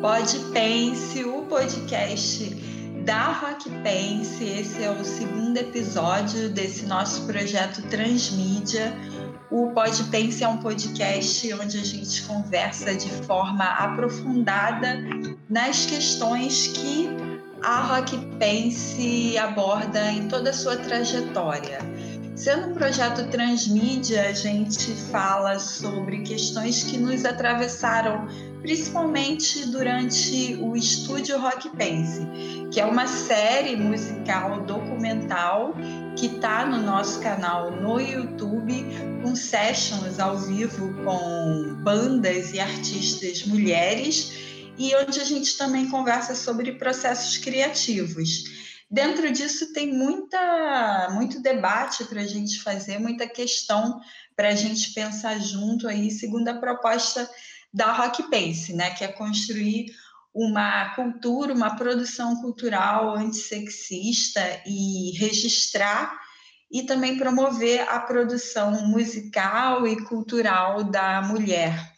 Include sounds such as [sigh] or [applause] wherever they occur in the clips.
Pode Pense, o podcast da Rock Pense. Esse é o segundo episódio desse nosso projeto Transmídia. O Pode Pense é um podcast onde a gente conversa de forma aprofundada nas questões que a Rock Pense aborda em toda a sua trajetória. Sendo um projeto transmídia, a gente fala sobre questões que nos atravessaram, principalmente durante o estúdio Rock Pense, que é uma série musical documental que está no nosso canal no YouTube, com sessions ao vivo com bandas e artistas mulheres, e onde a gente também conversa sobre processos criativos. Dentro disso tem muita, muito debate para a gente fazer, muita questão para a gente pensar junto aí, segundo a proposta da Rock Pace, né, que é construir uma cultura, uma produção cultural antissexista e registrar e também promover a produção musical e cultural da mulher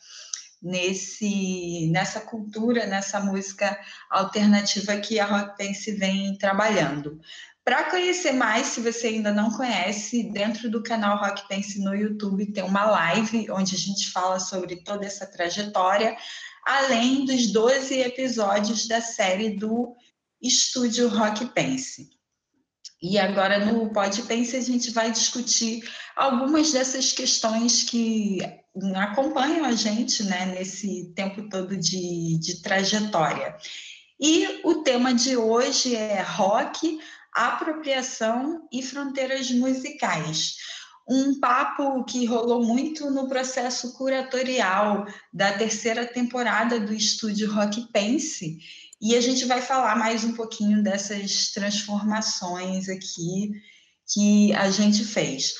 nesse nessa cultura, nessa música alternativa que a Rock Dance vem trabalhando. Para conhecer mais, se você ainda não conhece, dentro do canal Rock Dance no YouTube tem uma live onde a gente fala sobre toda essa trajetória, além dos 12 episódios da série do Estúdio Rock Pense. E agora no Pode Pense a gente vai discutir algumas dessas questões que acompanham a gente né, nesse tempo todo de, de trajetória. E o tema de hoje é rock, apropriação e fronteiras musicais. Um papo que rolou muito no processo curatorial da terceira temporada do estúdio Rock Pense, e a gente vai falar mais um pouquinho dessas transformações aqui que a gente fez.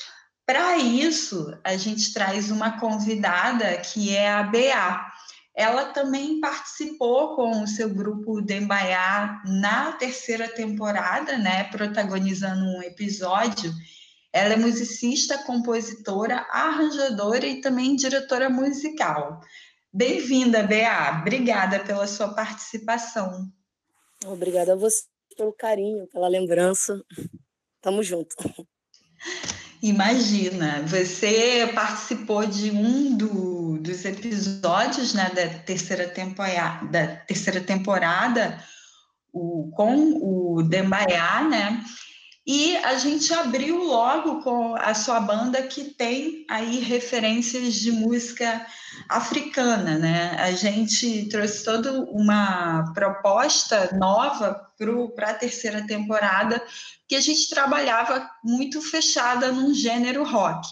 Para isso, a gente traz uma convidada que é a BA. Ela também participou com o seu grupo Dembaiá na terceira temporada, né, protagonizando um episódio. Ela é musicista, compositora, arranjadora e também diretora musical. Bem-vinda, BA. Obrigada pela sua participação. Obrigada a você pelo carinho, pela lembrança. Tamo junto. Imagina, você participou de um do, dos episódios né, da, terceira temporada, da terceira temporada o, com o Dembaiá, né? E a gente abriu logo com a sua banda que tem aí referências de música africana, né? A gente trouxe toda uma proposta nova para a terceira temporada, que a gente trabalhava muito fechada num gênero rock.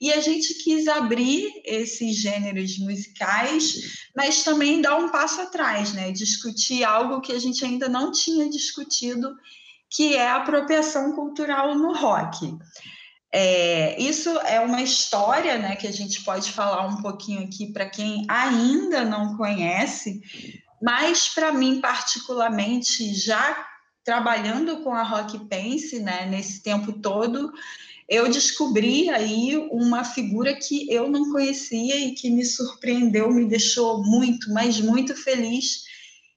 E a gente quis abrir esses gêneros musicais, mas também dar um passo atrás, né? Discutir algo que a gente ainda não tinha discutido, que é a apropriação cultural no rock. É, isso é uma história né, que a gente pode falar um pouquinho aqui para quem ainda não conhece, mas para mim, particularmente, já trabalhando com a Rock Pense né, nesse tempo todo, eu descobri aí uma figura que eu não conhecia e que me surpreendeu, me deixou muito, mas muito feliz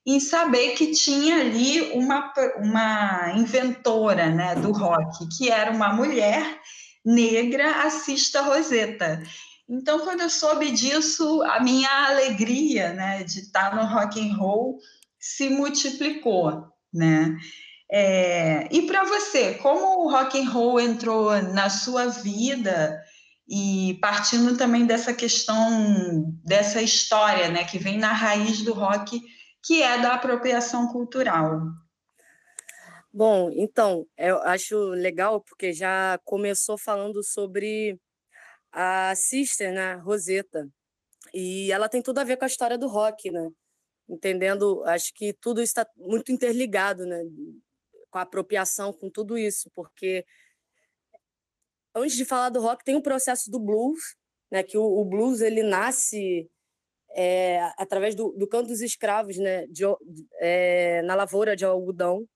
em saber que tinha ali uma, uma inventora né, do rock, que era uma mulher negra assista Rosetta. Então, quando eu soube disso, a minha alegria, né, de estar no rock and roll se multiplicou, né? É, e para você, como o rock and roll entrou na sua vida e partindo também dessa questão dessa história, né, que vem na raiz do rock, que é da apropriação cultural? Bom, então, eu acho legal porque já começou falando sobre a Sister, né, Rosetta, e ela tem tudo a ver com a história do rock, né? Entendendo, acho que tudo está muito interligado, né? Com a apropriação, com tudo isso, porque antes de falar do rock, tem o processo do blues, né? Que o, o blues ele nasce é, através do, do canto dos escravos, né? De, é, na lavoura de algodão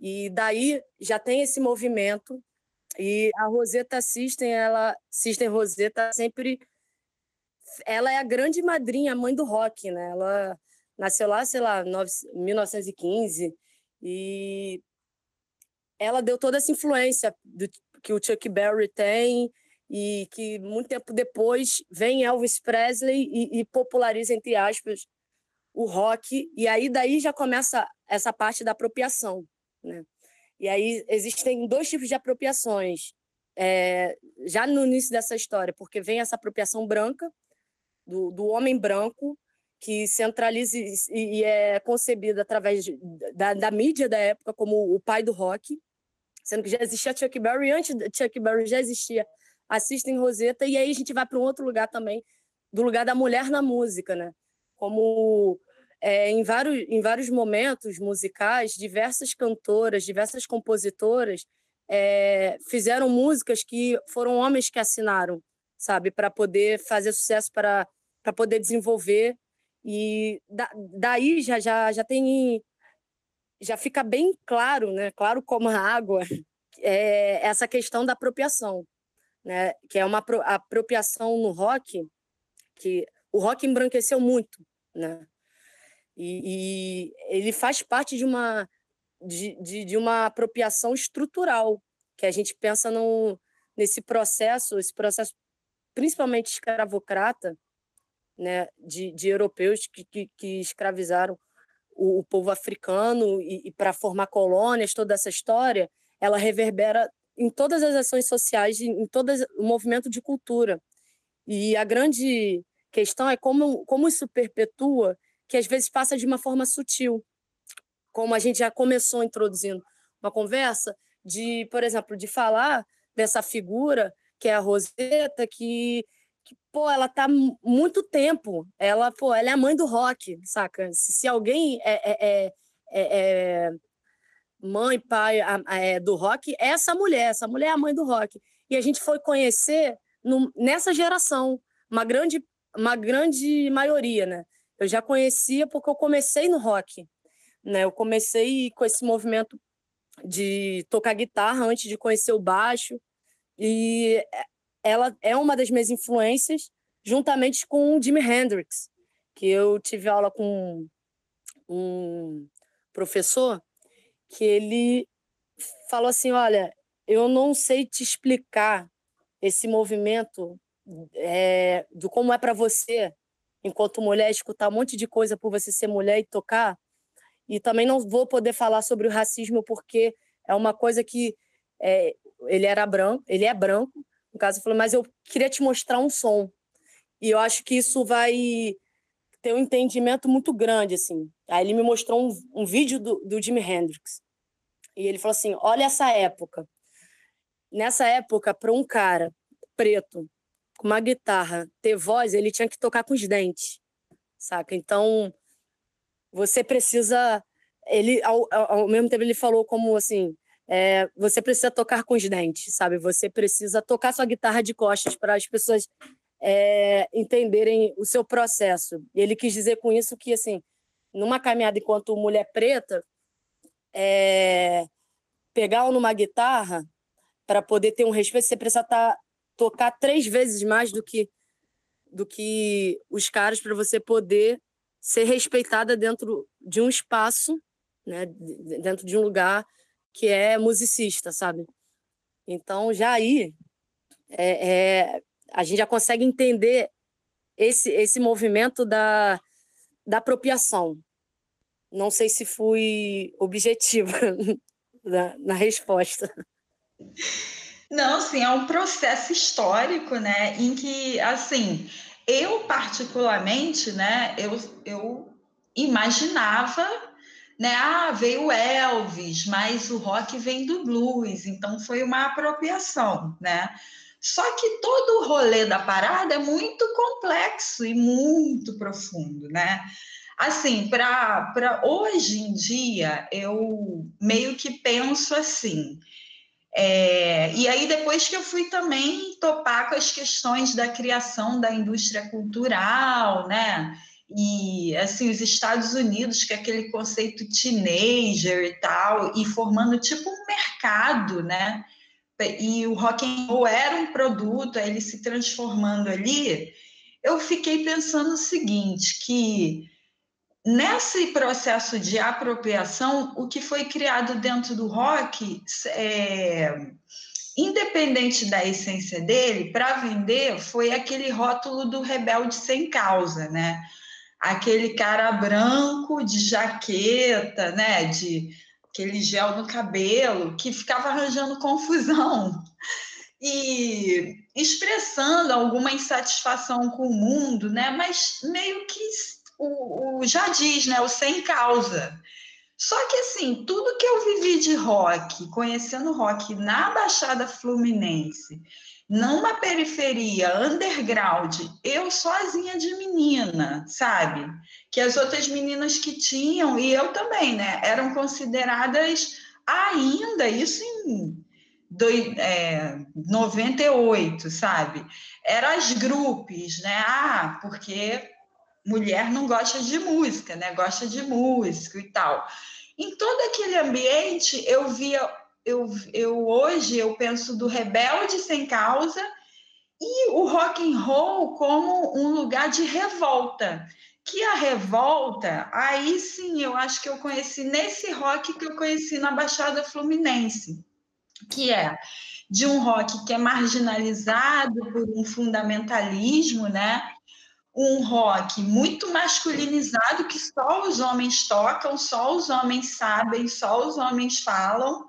e daí já tem esse movimento. E a Rosetta System, ela, System Rosetta sempre ela é a grande madrinha, a mãe do rock, né? Ela nasceu lá, sei lá, 1915, e ela deu toda essa influência do, que o Chuck Berry tem e que muito tempo depois vem Elvis Presley e, e populariza, entre aspas, o rock, e aí daí já começa essa parte da apropriação, né? E aí existem dois tipos de apropriações, é, já no início dessa história, porque vem essa apropriação branca, do, do homem branco, que centraliza e, e é concebida através de, da, da, mídia da época como o pai do rock, sendo que já existia Chuck Berry, antes de Chuck Berry já existia Assistem Rosetta, e aí a gente vai para um outro lugar também, do lugar da mulher na música, né? Como é, em, vários, em vários momentos musicais, diversas cantoras, diversas compositoras é, fizeram músicas que foram homens que assinaram, sabe, para poder fazer sucesso, para poder desenvolver. E da, daí já, já, já tem já fica bem claro, né? Claro como a água, [laughs] é essa questão da apropriação, né? Que é uma apropriação no rock que o rock embranqueceu muito, né? E, e ele faz parte de uma de, de, de, uma apropriação estrutural que a gente pensa no, nesse processo, esse processo principalmente escravocrata, né, de, de europeus que, que, que escravizaram o, o povo africano e, e para formar colônias, toda essa história, ela reverbera em todas as ações sociais, em todo o movimento de cultura. E a grande questão é como, como isso perpetua, que às vezes passa de uma forma sutil. Como a gente já começou introduzindo uma conversa, de, por exemplo, de falar dessa figura que é a Rosetta, que que, pô, ela tá muito tempo. Ela, pô, ela é a mãe do rock, saca? Se, se alguém é, é, é, é mãe, pai é, do rock, é essa mulher. Essa mulher é a mãe do rock. E a gente foi conhecer no, nessa geração, uma grande, uma grande maioria, né? Eu já conhecia porque eu comecei no rock, né? Eu comecei com esse movimento de tocar guitarra antes de conhecer o baixo. E ela é uma das minhas influências, juntamente com o Jimi Hendrix, que eu tive aula com um professor que ele falou assim, olha, eu não sei te explicar esse movimento é, do como é para você, enquanto mulher, escutar um monte de coisa por você ser mulher e tocar. E também não vou poder falar sobre o racismo porque é uma coisa que é, ele era branco, ele é branco, no caso, falou, mas eu queria te mostrar um som. E eu acho que isso vai ter um entendimento muito grande, assim. Aí ele me mostrou um, um vídeo do, do Jimi Hendrix. E ele falou assim: olha essa época. Nessa época, para um cara preto com uma guitarra ter voz, ele tinha que tocar com os dentes, saca? Então, você precisa. Ele, ao, ao mesmo tempo, ele falou como assim: é, você precisa tocar com os dentes, sabe? Você precisa tocar sua guitarra de costas para as pessoas é, entenderem o seu processo. Ele quis dizer com isso que, assim, numa caminhada enquanto mulher preta, é, pegar numa guitarra para poder ter um respeito, você precisa tá, tocar três vezes mais do que do que os caras para você poder ser respeitada dentro de um espaço, né, dentro de um lugar que é musicista, sabe? Então, já aí, é, é, a gente já consegue entender esse, esse movimento da, da apropriação. Não sei se fui objetiva [laughs] na, na resposta. Não, sim, é um processo histórico, né, em que, assim, eu particularmente, né, eu, eu imaginava né? Ah, veio Elvis, mas o rock vem do blues, então foi uma apropriação, né? Só que todo o rolê da parada é muito complexo e muito profundo, né? Assim, para hoje em dia, eu meio que penso assim. É, e aí, depois que eu fui também topar com as questões da criação da indústria cultural, né? e assim os Estados Unidos que é aquele conceito teenager e tal e formando tipo um mercado né e o rock and roll era um produto ele se transformando ali eu fiquei pensando o seguinte que nesse processo de apropriação, o que foi criado dentro do rock, é, independente da essência dele, para vender, foi aquele rótulo do rebelde sem causa, né? Aquele cara branco de jaqueta, né? De aquele gel no cabelo, que ficava arranjando confusão [laughs] e expressando alguma insatisfação com o mundo, né? Mas meio que o, o, já diz, né? O sem causa. Só que assim, tudo que eu vivi de rock, conhecendo rock na Baixada Fluminense, numa periferia underground, eu sozinha de menina, sabe? Que as outras meninas que tinham, e eu também, né, eram consideradas ainda, isso em do, é, 98, sabe? Eram as grupos, né? Ah, porque mulher não gosta de música, né? Gosta de música e tal. Em todo aquele ambiente, eu via, eu, eu hoje eu penso do rebelde sem causa e o rock and roll como um lugar de revolta. Que a revolta, aí sim, eu acho que eu conheci nesse rock que eu conheci na Baixada Fluminense que é de um rock que é marginalizado por um fundamentalismo, né? Um rock muito masculinizado que só os homens tocam, só os homens sabem, só os homens falam.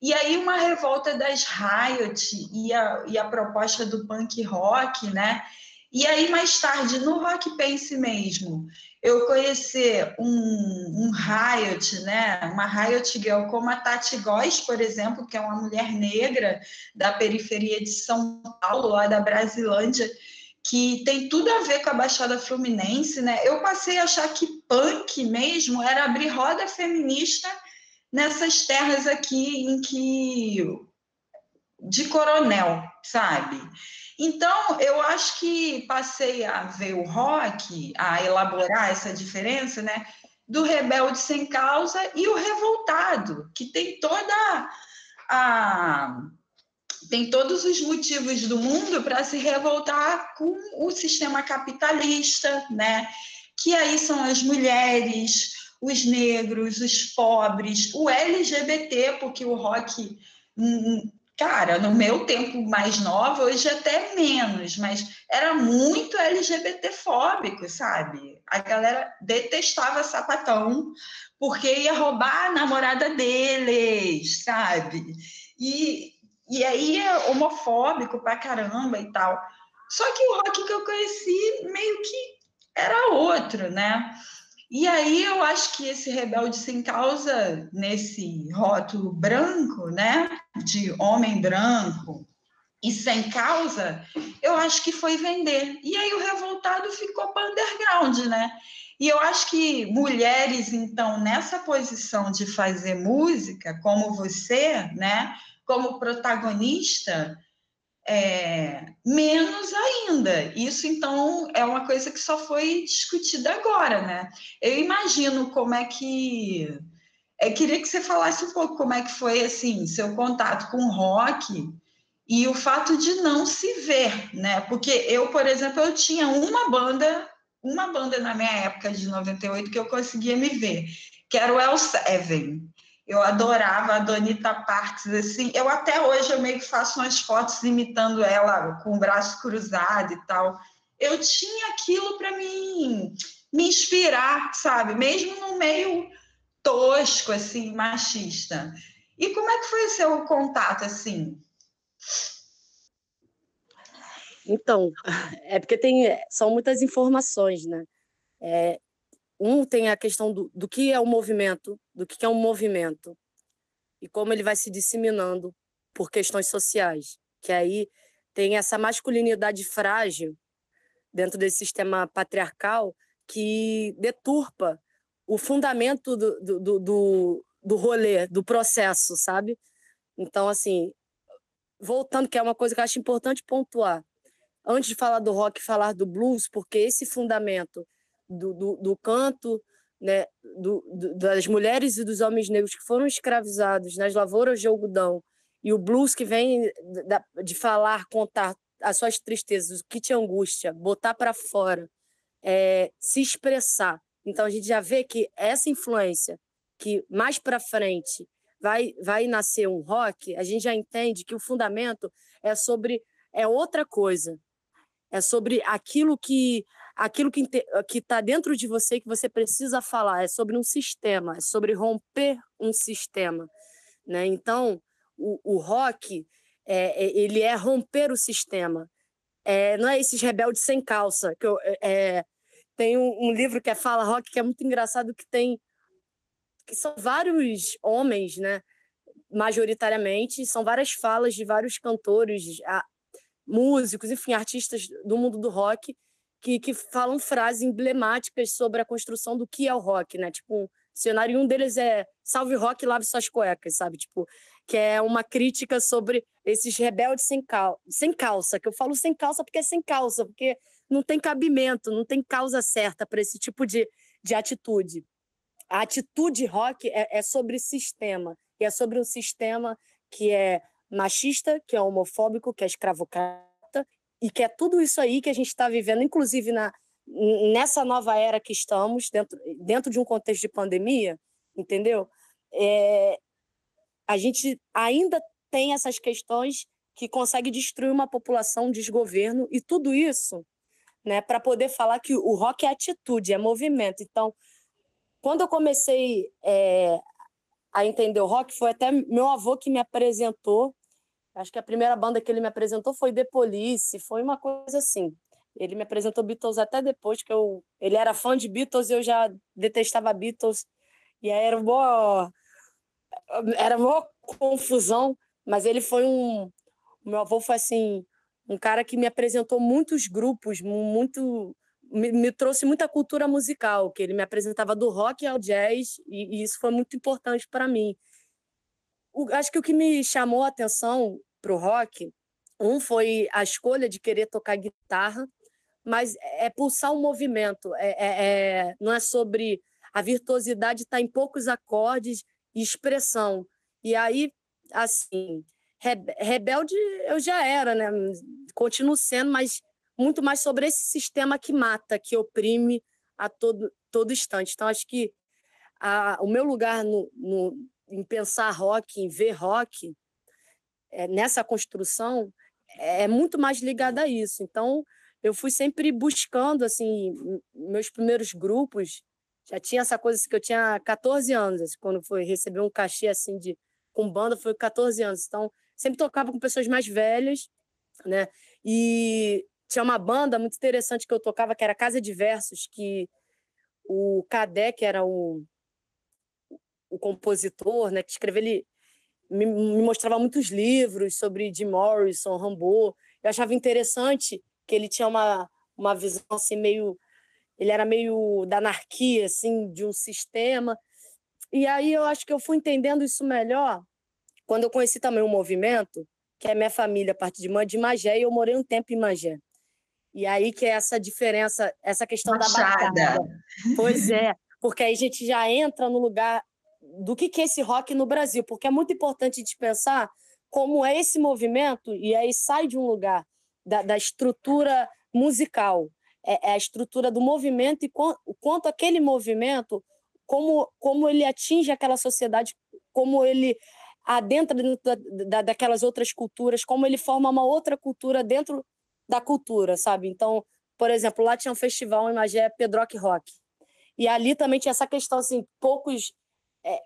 E aí uma revolta das Riot e a, e a proposta do punk rock, né? E aí mais tarde no Rock Pense mesmo, eu conhecer um, um Riot, né? uma Riot Girl como a Tati Góes, por exemplo, que é uma mulher negra da periferia de São Paulo, lá da Brasilândia, que tem tudo a ver com a Baixada Fluminense, né? Eu passei a achar que punk mesmo era abrir roda feminista nessas terras aqui em que de coronel, sabe? Então, eu acho que passei a ver o rock, a elaborar essa diferença, né? Do rebelde sem causa e o revoltado, que tem toda a. tem todos os motivos do mundo para se revoltar com o sistema capitalista, né? Que aí são as mulheres, os negros, os pobres, o LGBT, porque o rock hum, Cara, no meu tempo mais nova, hoje até menos, mas era muito LGBT-fóbico, sabe? A galera detestava sapatão porque ia roubar a namorada deles, sabe? E, e aí é homofóbico pra caramba e tal. Só que o rock que eu conheci meio que era outro, né? E aí eu acho que esse rebelde sem causa, nesse rótulo branco, né, de homem branco e sem causa, eu acho que foi vender. E aí o revoltado ficou para underground, né? E eu acho que mulheres, então, nessa posição de fazer música, como você, né, como protagonista, é, menos ainda. Isso, então, é uma coisa que só foi discutida agora, né? Eu imagino como é que. Eu queria que você falasse um pouco como é que foi, assim, seu contato com o rock e o fato de não se ver, né? Porque eu, por exemplo, eu tinha uma banda, uma banda na minha época de 98 que eu conseguia me ver, que era o El Seven. Eu adorava a Donita Parks, assim. Eu até hoje eu meio que faço umas fotos imitando ela com o braço cruzado e tal. Eu tinha aquilo para mim me inspirar, sabe? Mesmo no meio tosco, assim, machista. E como é que foi o seu contato, assim? Então, é porque tem, são muitas informações, né? É, um tem a questão do, do que é o movimento, do que é um movimento e como ele vai se disseminando por questões sociais, que aí tem essa masculinidade frágil dentro desse sistema patriarcal que deturpa o fundamento do, do, do, do rolê, do processo, sabe? Então, assim, voltando, que é uma coisa que eu acho importante pontuar, antes de falar do rock, falar do blues, porque esse fundamento do, do, do canto né, do, do, das mulheres e dos homens negros que foram escravizados nas lavouras de algodão e o blues que vem de, falar, contar as suas tristezas, o que te angústia, botar para fora, é, se expressar Então a gente já vê que essa influência que mais para frente vai vai nascer um rock, a gente já entende que o fundamento é sobre é outra coisa. É sobre aquilo que aquilo que está dentro de você que você precisa falar, é sobre um sistema, é sobre romper um sistema, né? Então, o, o rock é, é, ele é romper o sistema. É, não é esses rebeldes sem calça que eu, é, tem um, um, livro que é Fala Rock, que é muito engraçado, que tem. que são vários homens, né? Majoritariamente, são várias falas de vários cantores, músicos, enfim, artistas do mundo do rock, que, que falam frases emblemáticas sobre a construção do que é o rock, né? Tipo, um cenário um deles é Salve Rock, lave suas cuecas, sabe? Tipo, que é uma crítica sobre esses rebeldes sem, cal sem calça, que eu falo sem calça porque é sem calça, porque não tem cabimento, não tem causa certa para esse tipo de, de atitude. A atitude rock é, é sobre sistema, e é sobre um sistema que é machista, que é homofóbico, que é escravocrata, e que é tudo isso aí que a gente está vivendo, inclusive na, nessa nova era que estamos, dentro, dentro de um contexto de pandemia, entendeu? É, a gente ainda tem essas questões que consegue destruir uma população, um desgoverno, e tudo isso né, para poder falar que o rock é atitude, é movimento. Então, quando eu comecei é, a entender o rock, foi até meu avô que me apresentou. Acho que a primeira banda que ele me apresentou foi The Police, foi uma coisa assim. Ele me apresentou Beatles até depois que eu, ele era fã de Beatles, e eu já detestava Beatles e aí era uma era uma confusão, mas ele foi um, meu avô foi assim um cara que me apresentou muitos grupos, muito me, me, trouxe muita cultura musical, que ele me apresentava do rock ao jazz, e, e isso foi muito importante para mim. O, acho que o que me chamou a atenção para o rock, um foi a escolha de querer tocar guitarra, mas é pulsar um movimento, é, é, é não é sobre a virtuosidade estar tá em poucos acordes e expressão. E aí, assim, rebelde eu já era, né? Continuo sendo, mas muito mais sobre esse sistema que mata, que oprime a todo, todo instante. Então, acho que a, o meu lugar no, no, em pensar rock, em ver rock, nessa construção, é, é muito mais ligada a isso. Então, eu fui sempre buscando, assim, meus primeiros grupos, já tinha essa coisa assim, que eu tinha 14 anos, assim, quando foi receber um cachê, assim, de, com banda, foi 14 anos. Então, sempre tocava com pessoas mais velhas, né? E tinha uma banda muito interessante que eu tocava, que era Casa de Versos, que o Cadê, que era o, o compositor, né, que escreveu, ele me, me, mostrava muitos livros sobre Jim Morrison, Rambo. Eu achava interessante que ele tinha uma, uma visão assim meio ele era meio da anarquia assim de um sistema. E aí eu acho que eu fui entendendo isso melhor quando eu conheci também um movimento, que é minha família, a parte de mãe de Magé, e eu morei um tempo em Magé. E aí que é essa diferença, essa questão Machada. da batalha. Pois é, porque aí a gente já entra no lugar do que, que é esse rock no Brasil, porque é muito importante gente pensar como é esse movimento, e aí sai de um lugar da, da estrutura musical, é, é, a estrutura do movimento e o quanto aquele movimento, como, como ele atinge aquela sociedade, como ele adentra dentro da, da, daquelas outras culturas, como ele forma uma outra cultura dentro da cultura, sabe? Então, por exemplo, lá tinha um festival em Magé, Pedrock Rock. E ali também tinha essa questão, assim, poucos, é,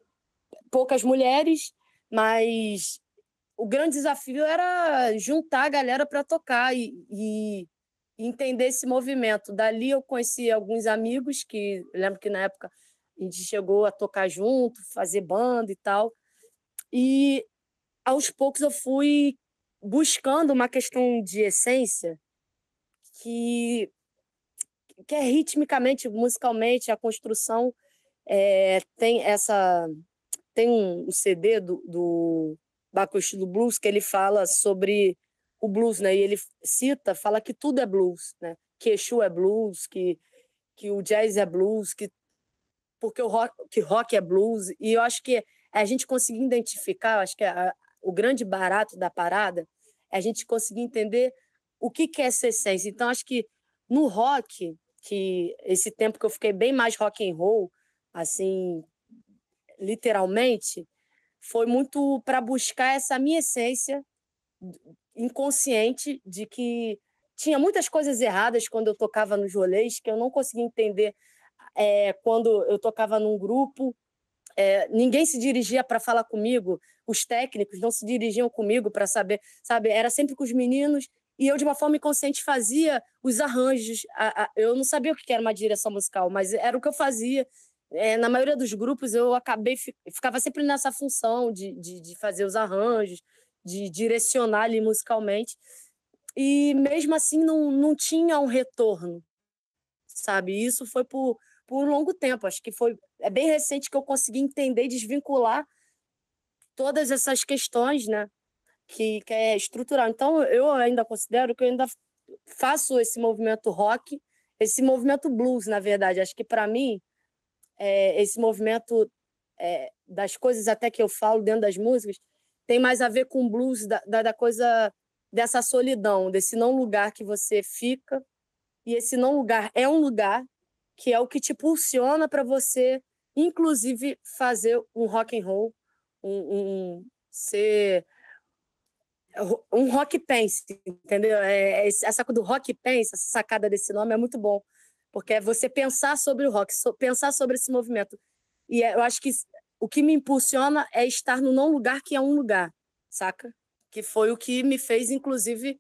poucas mulheres, mas o grande desafio era juntar a galera para tocar e, e, entender esse movimento. Dali eu conheci alguns amigos que, lembro que na época a gente chegou a tocar junto, fazer banda e tal. E aos poucos eu fui buscando uma questão de essência que, que é ritmicamente, musicalmente, a construção é, tem essa tem um CD do, do Baco Estilo Blues que ele fala sobre o blues, né? E ele cita, fala que tudo é blues, né? Que Exu é blues, que, que o jazz é blues, que porque o rock, que rock é blues. E eu acho que a gente conseguir identificar, acho que a, o grande barato da parada é a gente conseguir entender o que, que é essa essência. Então, acho que no rock, que esse tempo que eu fiquei bem mais rock and roll, assim, literalmente, foi muito para buscar essa minha essência inconsciente de que tinha muitas coisas erradas quando eu tocava nos rolês que eu não conseguia entender é, quando eu tocava num grupo. É, ninguém se dirigia para falar comigo, os técnicos não se dirigiam comigo para saber, sabe? Era sempre com os meninos e eu de uma forma inconsciente fazia os arranjos. A, a, eu não sabia o que era uma direção musical, mas era o que eu fazia. É, na maioria dos grupos eu acabei ficava sempre nessa função de, de, de fazer os arranjos, de direcionar ali musicalmente. E mesmo assim não, não tinha um retorno, sabe? Isso foi por, por um longo tempo. Acho que foi é bem recente que eu consegui entender e desvincular todas essas questões, né? Que, que é estrutural. Então, eu ainda considero que eu ainda faço esse movimento rock, esse movimento blues, na verdade. Acho que, para mim, é, esse movimento é, das coisas até que eu falo dentro das músicas tem mais a ver com blues, da, da, da coisa dessa solidão, desse não lugar que você fica. E esse não lugar é um lugar que é o que te pulsiona para você, inclusive, fazer um rock and roll, um, um ser um rock pense, entendeu? É, essa coisa do rock pense, essa sacada desse nome é muito bom, porque é você pensar sobre o rock, pensar sobre esse movimento. E é, eu acho que o que me impulsiona é estar no não lugar que é um lugar, saca? Que foi o que me fez, inclusive,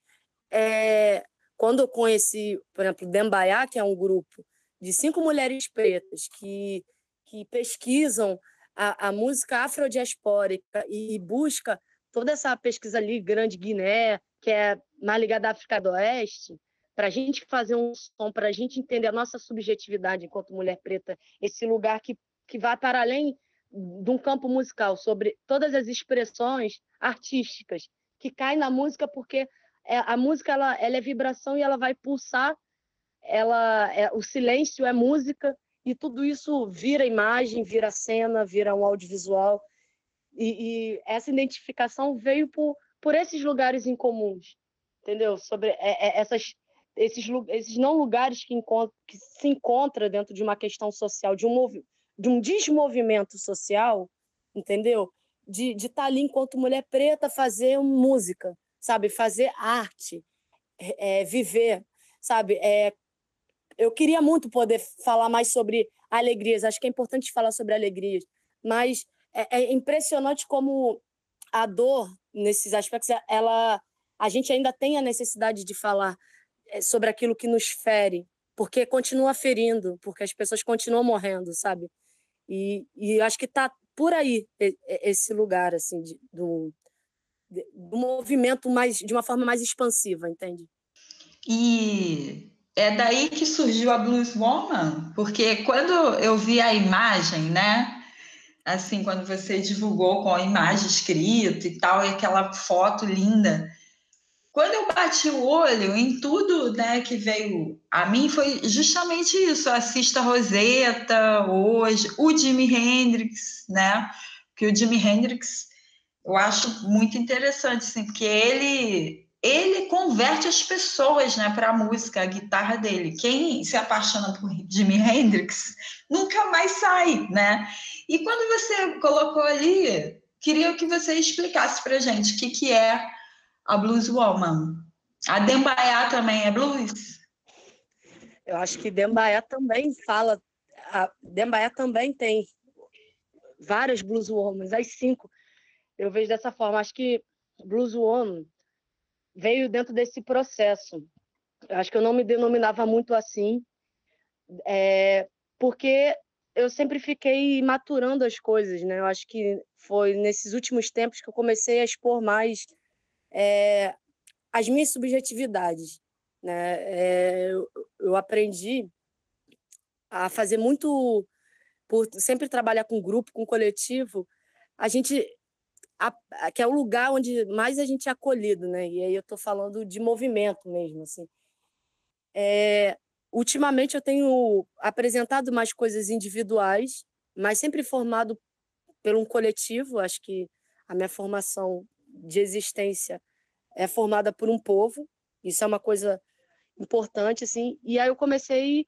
é, quando eu conheci, por exemplo, Dembaiá, que é um grupo de cinco mulheres pretas que, que pesquisam a, a música afrodiaspórica e, e busca toda essa pesquisa ali, Grande Guiné, que é mais ligada à África do Oeste, para a gente fazer um som, para a gente entender a nossa subjetividade enquanto mulher preta, esse lugar que, que vai para além de um campo musical, sobre todas as expressões artísticas que caem na música, porque é, a música ela, ela é vibração e ela vai pulsar ela é, o silêncio é música e tudo isso vira imagem, vira cena, vira um audiovisual. E, e essa identificação veio por, por esses lugares incomuns, entendeu? Sobre é, é, essas, esses, esses não lugares que, que se encontra dentro de uma questão social, de um, de um desmovimento social, entendeu? De estar tá ali enquanto mulher preta fazer música, sabe? Fazer arte, é, viver, sabe? É, eu queria muito poder falar mais sobre alegrias, acho que é importante falar sobre alegrias, mas é, é impressionante como a dor nesses aspectos, ela, a gente ainda tem a necessidade de falar é, sobre aquilo que nos fere, porque continua ferindo, porque as pessoas continuam morrendo, sabe? E, e acho que está por aí esse lugar assim de, do, do movimento mais de uma forma mais expansiva, entende? E é daí que surgiu a Blues Woman, porque quando eu vi a imagem, né? Assim, quando você divulgou com a imagem escrita e tal, e aquela foto linda, quando eu bati o olho em tudo né, que veio a mim, foi justamente isso. Assista Rosetta hoje, o Jimi Hendrix, né? Que o Jimi Hendrix eu acho muito interessante, assim, porque ele ele converte as pessoas né, para a música, a guitarra dele. Quem se apaixona por Jimi Hendrix nunca mais sai, né? E quando você colocou ali, queria que você explicasse para gente o que, que é a Blues Woman. A Dembaiá também é blues? Eu acho que Dembaiá também fala. A Dembaiá também tem várias Blues as cinco. Eu vejo dessa forma. Acho que Blues Woman veio dentro desse processo. Eu acho que eu não me denominava muito assim, é, porque eu sempre fiquei maturando as coisas, né? Eu acho que foi nesses últimos tempos que eu comecei a expor mais é, as minhas subjetividades, né? É, eu, eu aprendi a fazer muito por sempre trabalhar com grupo, com coletivo, a gente a, que é o lugar onde mais a gente é acolhido, né? E aí eu estou falando de movimento mesmo, assim. É, ultimamente eu tenho apresentado mais coisas individuais, mas sempre formado por um coletivo. Acho que a minha formação de existência é formada por um povo. Isso é uma coisa importante, assim. E aí eu comecei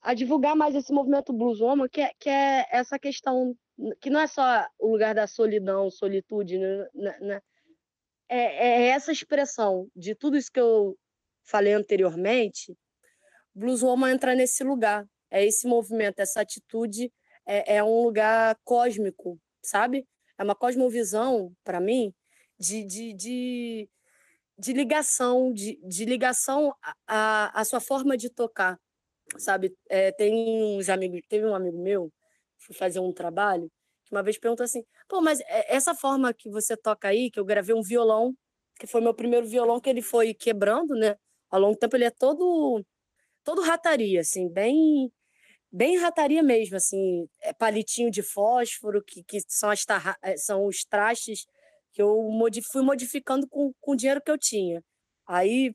a divulgar mais esse movimento blues woman, que é, que é essa questão que não é só o lugar da solidão, solitude, né? né, né? É, é, essa expressão de tudo isso que eu falei anteriormente. Blues Woman entra nesse lugar, é esse movimento, essa atitude é, é um lugar cósmico, sabe? É uma cosmovisão para mim de, de, de, de, ligação, de, de ligação à, à sua forma de tocar, sabe? É, tem uns amigos, teve um amigo meu fui fazer um trabalho, que uma vez perguntou assim: pô, mas é, essa forma que você toca aí, que eu gravei um violão, que foi meu primeiro violão, que ele foi quebrando, né? Ao longo do tempo, ele é todo, todo rataria, assim, bem bem rataria mesmo, assim, é palitinho de fósforo, que, que são, as é, são os trastes que eu fui modificando com, com o dinheiro que eu tinha. Aí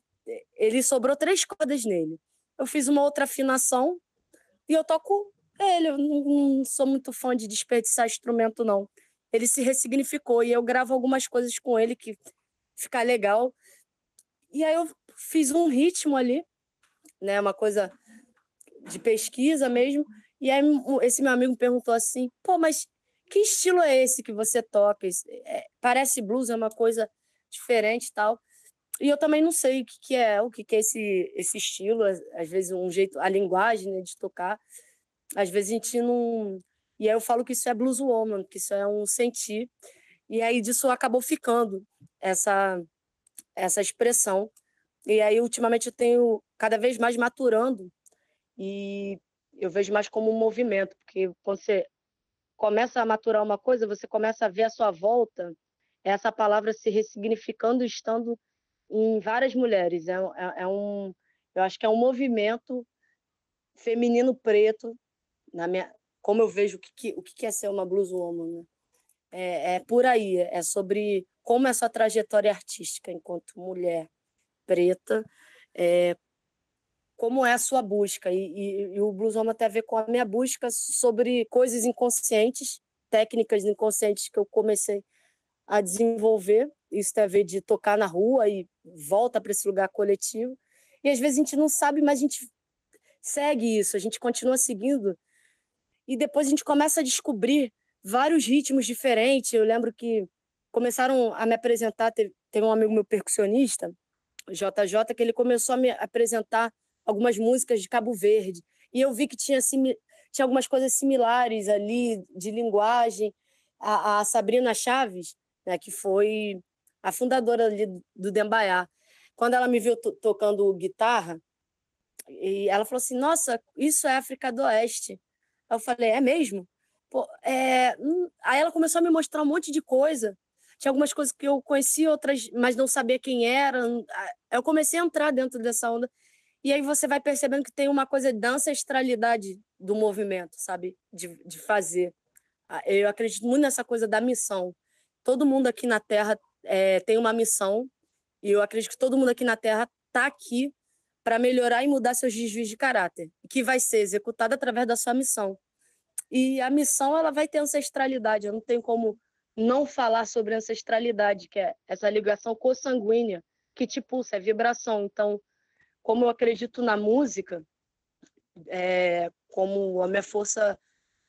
ele sobrou três cordas nele. Eu fiz uma outra afinação e eu toco ele, eu não, não sou muito fã de desperdiçar instrumento, não. Ele se ressignificou e eu gravo algumas coisas com ele que fica legal. E aí eu fiz um ritmo ali, né, uma coisa de pesquisa mesmo. E aí esse meu amigo perguntou assim: pô, mas que estilo é esse que você toca? É, parece blues, é uma coisa diferente e tal. E eu também não sei o que, que é, o que, que é esse, esse estilo, às vezes um jeito, a linguagem né, de tocar às vezes a gente não. E aí eu falo que isso é blues woman, que isso é um sentir. E aí disso acabou ficando essa, essa expressão. E aí, ultimamente, eu tenho cada vez mais maturando e eu vejo mais como um movimento, porque quando você começa a maturar uma coisa, você começa a ver a sua volta, essa palavra se ressignificando, estando em várias mulheres. É, é, é um, eu acho que é um movimento feminino preto na minha, como eu vejo o que, o que é ser uma blues woman, né? é, é por aí, é sobre como essa trajetória artística enquanto mulher preta, é, como é a sua busca. E, e, e, o Blues Woman tem a ver com a minha busca sobre coisas inconscientes, técnicas inconscientes que eu comecei a desenvolver. Isso tem a ver de tocar na rua e volta para esse lugar coletivo. E às vezes a gente não sabe, mas a gente segue isso, a gente continua seguindo e depois a gente começa a descobrir vários ritmos diferentes. Eu lembro que começaram a me apresentar, teve, teve um amigo meu percussionista, JJ, que ele começou a me apresentar algumas músicas de Cabo Verde. E eu vi que tinha, tinha algumas coisas similares ali de linguagem. A, a Sabrina Chaves, né, que foi a fundadora ali do Dembaiá, quando ela me viu tocando guitarra, e ela falou assim: Nossa, isso é África do Oeste. Eu falei, é mesmo? Pô, é... Hum, aí ela começou a me mostrar um monte de coisa. Tinha algumas coisas que eu conhecia, outras, mas não sabia quem era. Eu comecei a entrar dentro dessa onda. E aí você vai percebendo que tem uma coisa da ancestralidade do movimento, sabe? De, de fazer. Eu acredito muito nessa coisa da missão. Todo mundo aqui na Terra é, tem uma missão, e eu acredito que todo mundo aqui na Terra está aqui para melhorar e mudar seus desvios de caráter, que vai ser executada através da sua missão. E a missão ela vai ter ancestralidade, eu não tenho como não falar sobre ancestralidade, que é essa ligação consanguínea que te pulsa, é vibração. Então, como eu acredito na música, é, como a minha força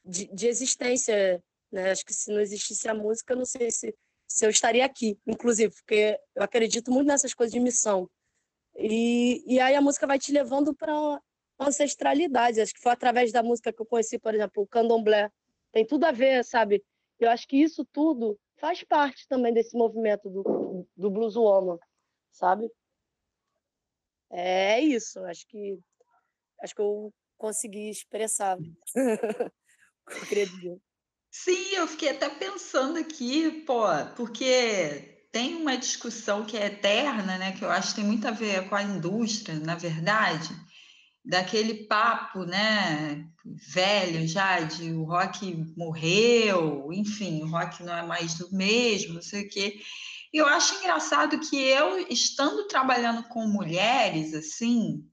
de, de existência, né? acho que se não existisse a música, não sei se, se eu estaria aqui, inclusive, porque eu acredito muito nessas coisas de missão. E, e aí a música vai te levando para ancestralidade. Acho que foi através da música que eu conheci, por exemplo, o candomblé. Tem tudo a ver, sabe? Eu acho que isso tudo faz parte também desse movimento do, do blues woman, sabe? É isso. Acho que acho que eu consegui expressar [laughs] eu queria dizer. Sim, eu fiquei até pensando aqui, pô, porque tem uma discussão que é eterna, né, que eu acho que tem muito a ver com a indústria, na verdade, daquele papo, né, velho já de o rock morreu, enfim, o rock não é mais do mesmo, não sei o quê. E eu acho engraçado que eu, estando trabalhando com mulheres, assim,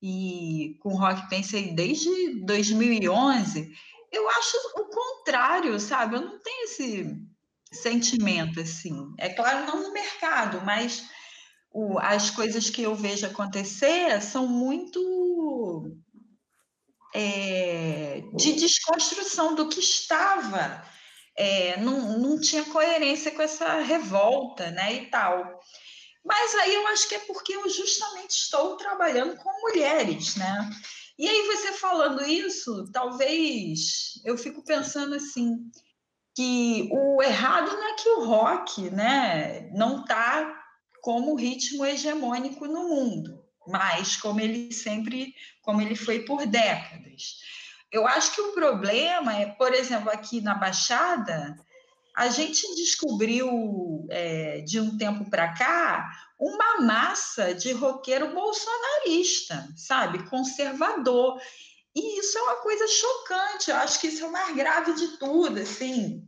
e com rock pensei desde 2011, eu acho o contrário, sabe? Eu não tenho esse sentimento, assim. É claro, não no mercado, mas o, as coisas que eu vejo acontecer são muito é, de desconstrução do que estava. É, não, não tinha coerência com essa revolta, né, e tal. Mas aí eu acho que é porque eu justamente estou trabalhando com mulheres, né? E aí você falando isso, talvez eu fico pensando assim que o errado não é que o rock, né, não está como ritmo hegemônico no mundo, mas como ele sempre, como ele foi por décadas. Eu acho que o problema é, por exemplo, aqui na Baixada, a gente descobriu é, de um tempo para cá uma massa de roqueiro bolsonarista, sabe, conservador. E isso é uma coisa chocante. Eu acho que isso é o mais grave de tudo, assim.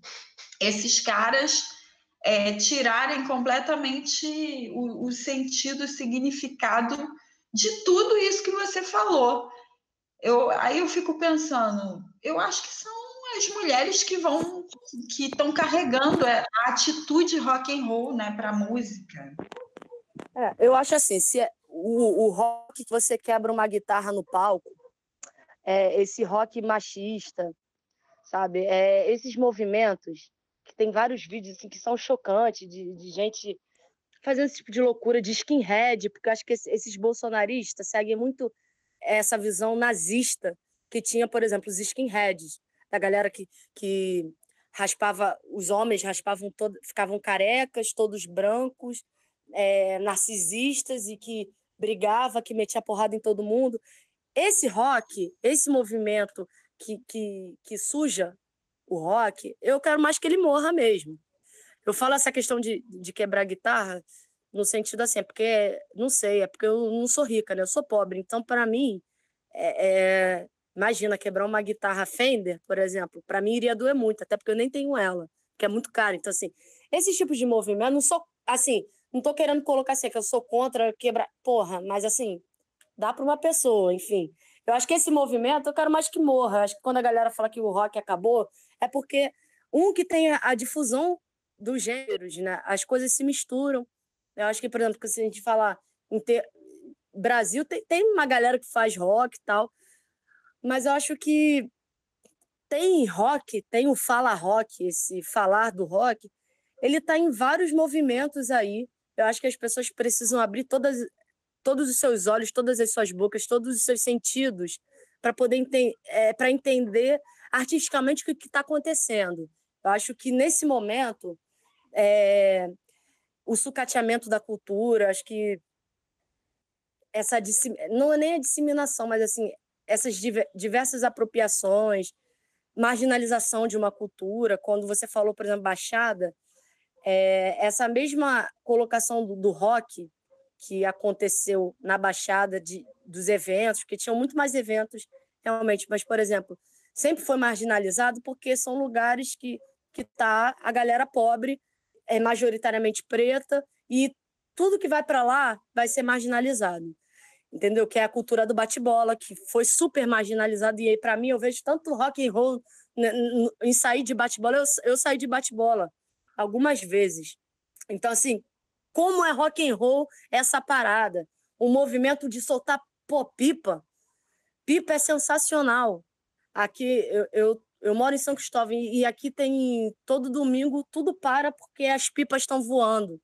Esses caras é, tirarem completamente o, o sentido, o significado de tudo isso que você falou. Eu, aí eu fico pensando, eu acho que são as mulheres que vão, que estão carregando a atitude rock and roll, né, para a música. É, eu acho assim, se é, o, o rock que você quebra uma guitarra no palco, é, esse rock machista, sabe? É, esses movimentos, que tem vários vídeos assim, que são chocantes, de, de gente fazendo esse tipo de loucura de skinhead, porque eu acho que esses bolsonaristas seguem muito essa visão nazista que tinha, por exemplo, os skinheads, da galera que, que raspava, os homens raspavam todo, ficavam carecas, todos brancos, é, narcisistas e que brigava, que metia porrada em todo mundo. Esse rock, esse movimento que, que, que suja o rock, eu quero mais que ele morra mesmo. Eu falo essa questão de, de quebrar guitarra no sentido assim, é porque, não sei, é porque eu não sou rica, né? Eu sou pobre. Então, para mim, é, é, imagina, quebrar uma guitarra Fender, por exemplo, para mim iria doer muito, até porque eu nem tenho ela, que é muito caro. Então, assim, esses tipos de movimento, não sou, assim, não tô querendo colocar assim, que eu sou contra quebrar, porra, mas assim, dá para uma pessoa, enfim. Eu acho que esse movimento, eu quero mais que morra. Eu acho que quando a galera fala que o rock acabou, é porque, um, que tem a difusão dos gêneros, né? As coisas se misturam. Eu acho que, por exemplo, se a gente falar em ter... Brasil, tem, tem uma galera que faz rock e tal, mas eu acho que tem rock, tem o fala rock, esse falar do rock, ele está em vários movimentos aí. Eu acho que as pessoas precisam abrir todas, todos os seus olhos, todas as suas bocas, todos os seus sentidos para poder ente é, para entender artisticamente o que está acontecendo. Eu acho que nesse momento é, o sucateamento da cultura, acho que essa não é nem a disseminação, mas assim essas diversas apropriações, marginalização de uma cultura, quando você falou, por exemplo, Baixada, é, essa mesma colocação do, do rock que aconteceu na Baixada de, dos eventos, porque tinham muito mais eventos realmente, mas, por exemplo, sempre foi marginalizado porque são lugares que que tá a galera pobre, é majoritariamente preta, e tudo que vai para lá vai ser marginalizado. Entendeu? Que é a cultura do bate-bola, que foi super marginalizado. E aí, para mim, eu vejo tanto rock and roll né, em sair de bate-bola. Eu, eu saí de bate-bola algumas vezes. Então, assim, como é rock and roll essa parada. O movimento de soltar pô, pipa. Pipa é sensacional. Aqui eu, eu, eu moro em São Cristóvão e aqui tem todo domingo tudo para porque as pipas estão voando.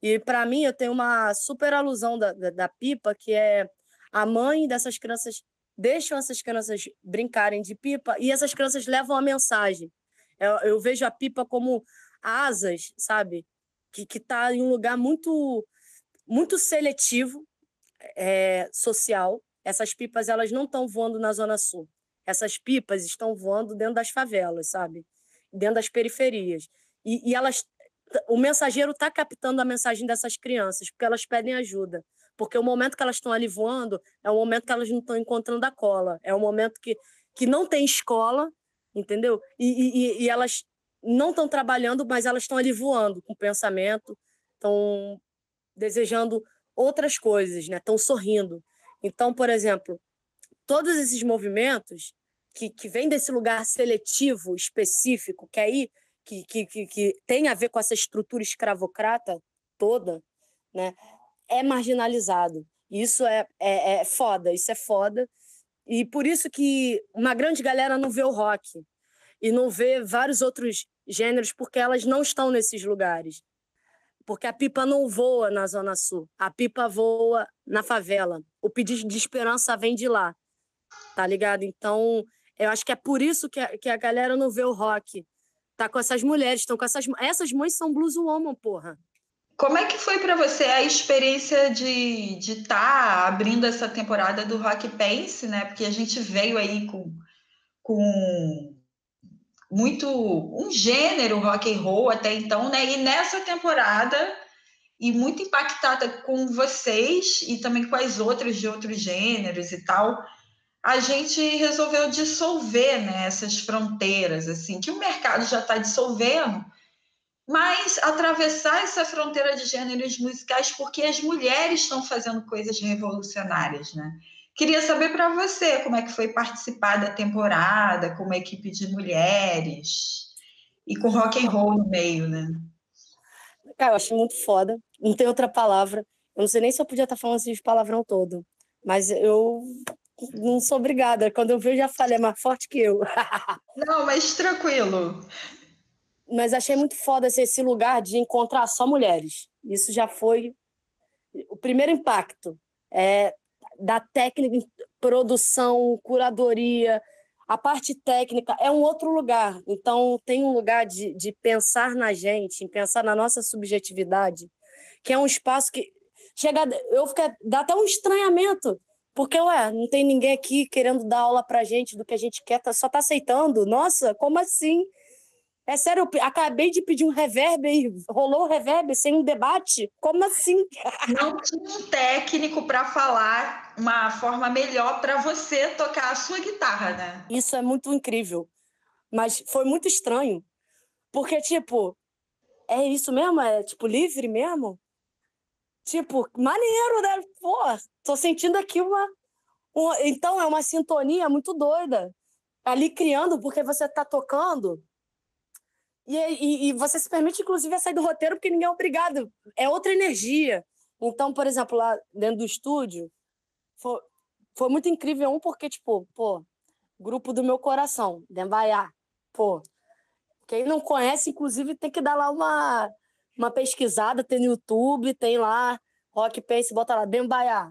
E para mim eu tenho uma super alusão da, da, da, pipa, que é a mãe dessas crianças deixam essas crianças brincarem de pipa e essas crianças levam a mensagem. Eu, eu vejo a pipa como asas, sabe? que está em um lugar muito muito seletivo é, social. Essas pipas elas não estão voando na zona sul. Essas pipas estão voando dentro das favelas, sabe? Dentro das periferias. E, e elas, o mensageiro está captando a mensagem dessas crianças porque elas pedem ajuda. Porque o momento que elas estão ali voando é o momento que elas não estão encontrando a cola. É o momento que, que não tem escola, entendeu? E, e, e elas não estão trabalhando, mas elas estão ali voando com pensamento, estão desejando outras coisas, né? Estão sorrindo. Então, por exemplo, todos esses movimentos que, que vêm desse lugar seletivo, específico, que aí que, que, que, que tem a ver com essa estrutura escravocrata toda, né? É marginalizado. Isso é, é, é foda, isso é foda. E por isso que uma grande galera não vê o rock e não vê vários outros gêneros porque elas não estão nesses lugares. Porque a pipa não voa na Zona Sul, a pipa voa na favela. O pedido de esperança vem de lá, tá ligado? Então, eu acho que é por isso que a, que a galera não vê o rock. Tá com essas mulheres, estão com essas. Essas mães são blues woman, porra. Como é que foi para você a experiência de estar tá abrindo essa temporada do Rock Pense, né? Porque a gente veio aí com, com muito um gênero rock and roll até então, né? E nessa temporada e muito impactada com vocês e também com as outras de outros gêneros e tal, a gente resolveu dissolver né, essas fronteiras, assim, que o mercado já está dissolvendo, mas atravessar essa fronteira de gêneros musicais porque as mulheres estão fazendo coisas revolucionárias, né? Queria saber para você como é que foi participar da temporada com uma equipe de mulheres e com rock and roll no meio, né? Cara, eu achei muito foda. Não tem outra palavra. Eu não sei nem se eu podia estar falando esse palavrão todo, mas eu não sou obrigada. Quando eu vi, eu já falei, é mais forte que eu. [laughs] não, mas tranquilo. Mas achei muito foda esse lugar de encontrar só mulheres. Isso já foi o primeiro impacto. É, da técnica, produção, curadoria, a parte técnica é um outro lugar. Então, tem um lugar de, de pensar na gente, em pensar na nossa subjetividade, que é um espaço que chega. Eu fico, dá até um estranhamento, porque, ué, não tem ninguém aqui querendo dar aula pra gente do que a gente quer, tá, só tá aceitando. Nossa, como assim? É sério, eu acabei de pedir um reverb e rolou o reverb sem um debate? Como assim? Não tinha um técnico para falar uma forma melhor para você tocar a sua guitarra, né? Isso é muito incrível. Mas foi muito estranho. Porque, tipo, é isso mesmo? É, tipo, livre mesmo? Tipo, maneiro, né? Pô, tô sentindo aqui uma, uma... Então, é uma sintonia muito doida. Ali criando, porque você tá tocando e, e, e, você se permite, inclusive, a sair do roteiro porque ninguém é obrigado. É outra energia. Então, por exemplo, lá dentro do estúdio, foi, foi muito incrível. Um, porque, tipo, pô, grupo do meu coração, Dembaiá. Pô, quem não conhece, inclusive, tem que dar lá uma, uma pesquisada. Tem no YouTube, tem lá, Rock Pace, bota lá, Dembaiá.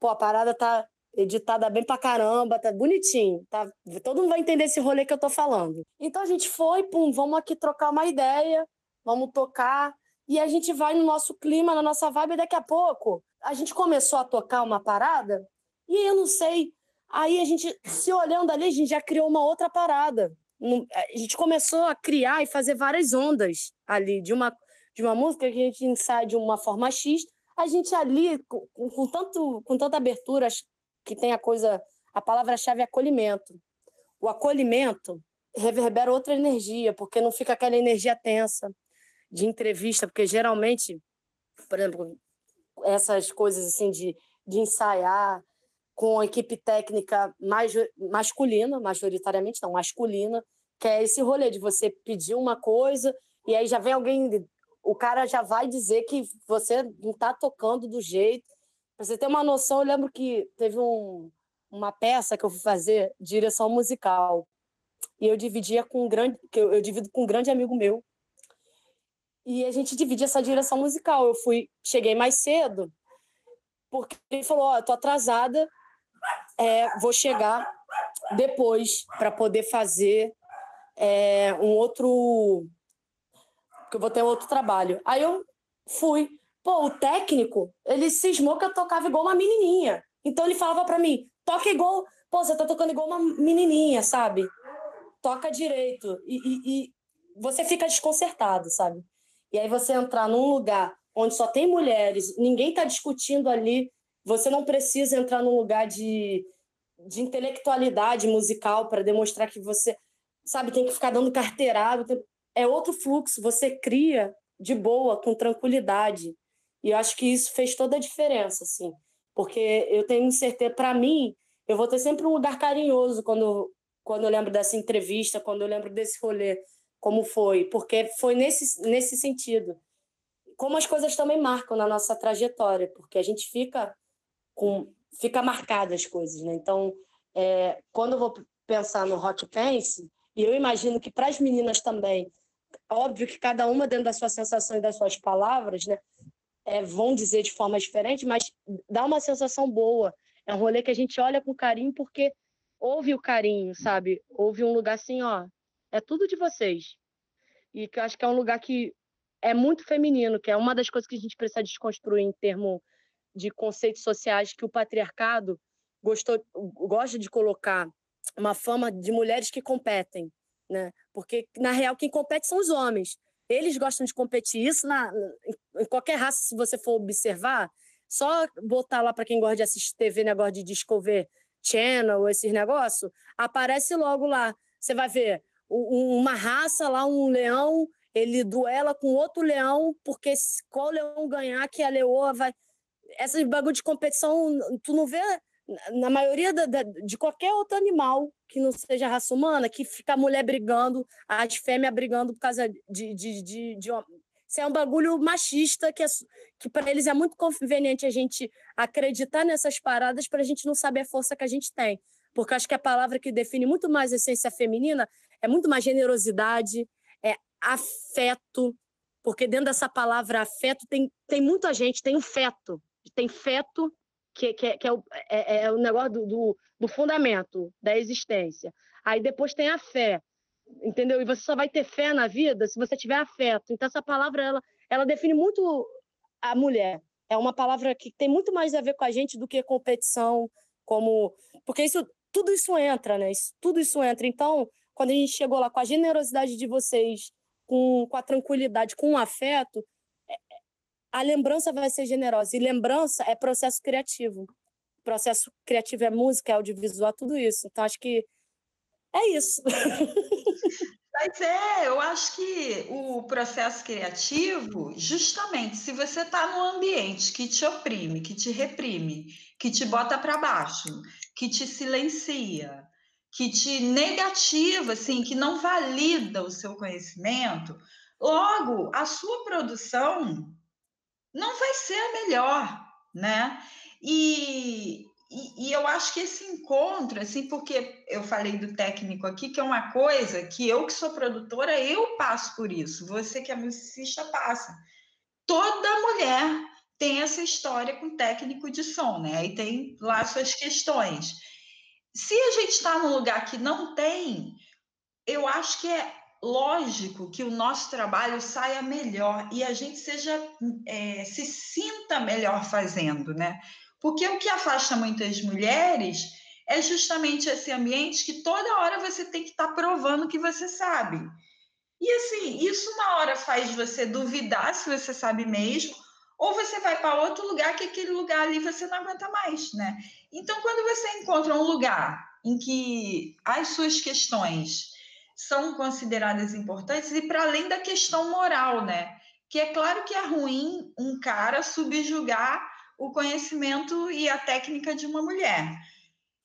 Pô, a parada tá editada bem pra caramba, tá bonitinho, tá? Todo mundo vai entender esse rolê que eu tô falando. Então a gente foi, pum, vamos aqui trocar uma ideia, vamos tocar, e a gente vai no nosso clima, na nossa vibe, e daqui a pouco a gente começou a tocar uma parada, e eu não sei, aí a gente, se olhando ali, a gente já criou uma outra parada. A gente começou a criar e fazer várias ondas ali, de uma, de uma música que a gente ensaia de uma forma X, a gente ali, com, com, tanto, com tanta abertura, que tem a coisa, a palavra-chave é acolhimento. O acolhimento reverbera outra energia, porque não fica aquela energia tensa de entrevista, porque geralmente, por exemplo, essas coisas assim de, de ensaiar com a equipe técnica mais masculina, majoritariamente não, masculina, que é esse rolê de você pedir uma coisa e aí já vem alguém, o cara já vai dizer que você não está tocando do jeito Pra você ter uma noção, eu lembro que teve um, uma peça que eu fui fazer, direção musical. E eu dividia com um grande, que eu, eu divido com um grande amigo meu. E a gente dividia essa direção musical. Eu fui, cheguei mais cedo, porque ele falou: Ó, oh, tô atrasada, é, vou chegar depois para poder fazer é, um outro. Que eu vou ter outro trabalho. Aí eu fui. Pô, o técnico, ele cismou que eu tocava igual uma menininha. Então ele falava para mim, toca igual... Pô, você tá tocando igual uma menininha, sabe? Toca direito. E, e, e você fica desconcertado, sabe? E aí você entrar num lugar onde só tem mulheres, ninguém tá discutindo ali, você não precisa entrar num lugar de, de intelectualidade musical para demonstrar que você, sabe, tem que ficar dando carteirado. É outro fluxo, você cria de boa, com tranquilidade. E eu acho que isso fez toda a diferença, assim. Porque eu tenho certeza, para mim, eu vou ter sempre um lugar carinhoso quando, quando eu lembro dessa entrevista, quando eu lembro desse rolê, como foi. Porque foi nesse, nesse sentido. Como as coisas também marcam na nossa trajetória, porque a gente fica com fica marcada as coisas, né? Então, é, quando eu vou pensar no Hot Pense, e eu imagino que para as meninas também, óbvio que cada uma dentro da sua sensação e das suas palavras, né, é, vão dizer de forma diferente, mas dá uma sensação boa. É um rolê que a gente olha com carinho porque houve o carinho, sabe? Houve um lugar assim, ó, é tudo de vocês. E que eu acho que é um lugar que é muito feminino, que é uma das coisas que a gente precisa desconstruir em termos de conceitos sociais que o patriarcado gostou, gosta de colocar uma fama de mulheres que competem, né? Porque na real quem compete são os homens. Eles gostam de competir. Isso na, em qualquer raça, se você for observar, só botar lá para quem gosta de assistir TV, negócio de Discover Channel, esses negócios, aparece logo lá. Você vai ver uma raça lá, um leão, ele duela com outro leão, porque qual leão ganhar que a leoa vai. Essas bagulho de competição, tu não vê na maioria da, da, de qualquer outro animal que não seja raça humana, que fica a mulher brigando, as fêmeas brigando por causa de, de, de, de isso é um bagulho machista que, é, que para eles é muito conveniente a gente acreditar nessas paradas para a gente não saber a força que a gente tem. Porque acho que a palavra que define muito mais a essência feminina é muito mais generosidade, é afeto, porque dentro dessa palavra afeto tem, tem muita gente, tem o feto, tem feto que, que, que é, o, é, é, o negócio do, do, do, fundamento da existência. Aí depois tem a fé, entendeu? E você só vai ter fé na vida se você tiver afeto. Então essa palavra ela, ela define muito a mulher. É uma palavra que tem muito mais a ver com a gente do que competição, como porque isso tudo isso entra, né? Isso, tudo isso entra. Então, quando a gente chegou lá com a generosidade de vocês, com, com a tranquilidade, com o afeto, a lembrança vai ser generosa. E lembrança é processo criativo. Processo criativo é música, é audiovisual, tudo isso. Então, acho que é isso. [laughs] Mas é, eu acho que o processo criativo, justamente, se você está num ambiente que te oprime, que te reprime, que te bota para baixo, que te silencia, que te negativa, assim, que não valida o seu conhecimento, logo a sua produção não vai ser a melhor, né? E, e, e, eu acho que esse encontro, assim, porque eu falei do técnico aqui, que é uma coisa que eu que sou produtora, eu passo por isso, você que é musicista passa. Toda mulher tem essa história com técnico de som, né? E tem lá suas questões. Se a gente está num lugar que não tem, eu acho que é lógico que o nosso trabalho saia melhor e a gente seja é, se sinta melhor fazendo, né? Porque o que afasta muitas mulheres é justamente esse ambiente que toda hora você tem que estar tá provando que você sabe. E assim, isso uma hora faz você duvidar se você sabe mesmo, ou você vai para outro lugar que aquele lugar ali você não aguenta mais, né? Então, quando você encontra um lugar em que as suas questões são consideradas importantes e para além da questão moral, né? Que é claro que é ruim um cara subjugar o conhecimento e a técnica de uma mulher.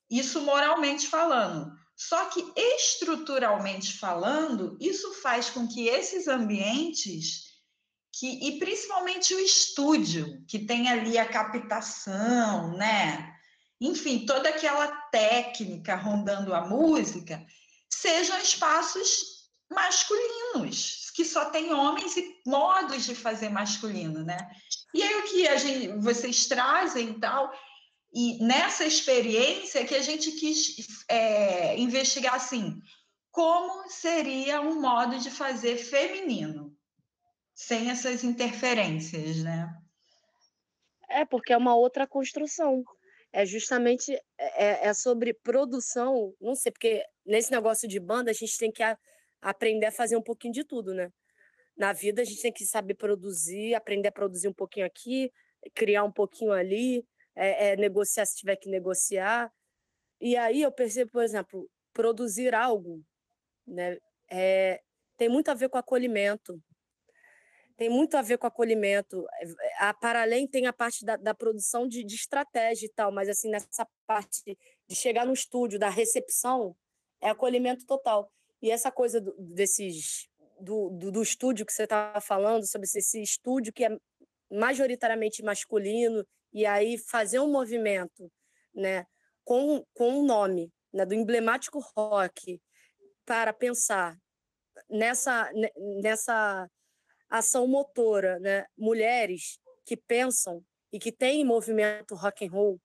Isso moralmente falando. Só que estruturalmente falando, isso faz com que esses ambientes que e principalmente o estúdio, que tem ali a captação, né? Enfim, toda aquela técnica rondando a música, sejam espaços masculinos, que só tem homens e modos de fazer masculino, né? E aí o que a gente, vocês trazem e tal, e nessa experiência que a gente quis é, investigar assim, como seria um modo de fazer feminino, sem essas interferências, né? É, porque é uma outra construção é justamente é, é sobre produção, não sei, porque nesse negócio de banda a gente tem que a, aprender a fazer um pouquinho de tudo, né? Na vida a gente tem que saber produzir, aprender a produzir um pouquinho aqui, criar um pouquinho ali, é, é, negociar se tiver que negociar. E aí eu percebo, por exemplo, produzir algo, né? É, tem muito a ver com acolhimento, tem muito a ver com acolhimento. A para além tem a parte da, da produção de, de, estratégia e tal, mas assim nessa parte de chegar no estúdio, da recepção, é acolhimento total. E essa coisa do, desses do, do, do, estúdio que você estava falando, sobre esse estúdio que é majoritariamente masculino, e aí fazer um movimento né, com, com um nome né, do emblemático rock para pensar nessa, nessa ação motora, né? mulheres que pensam e que têm movimento rock and roll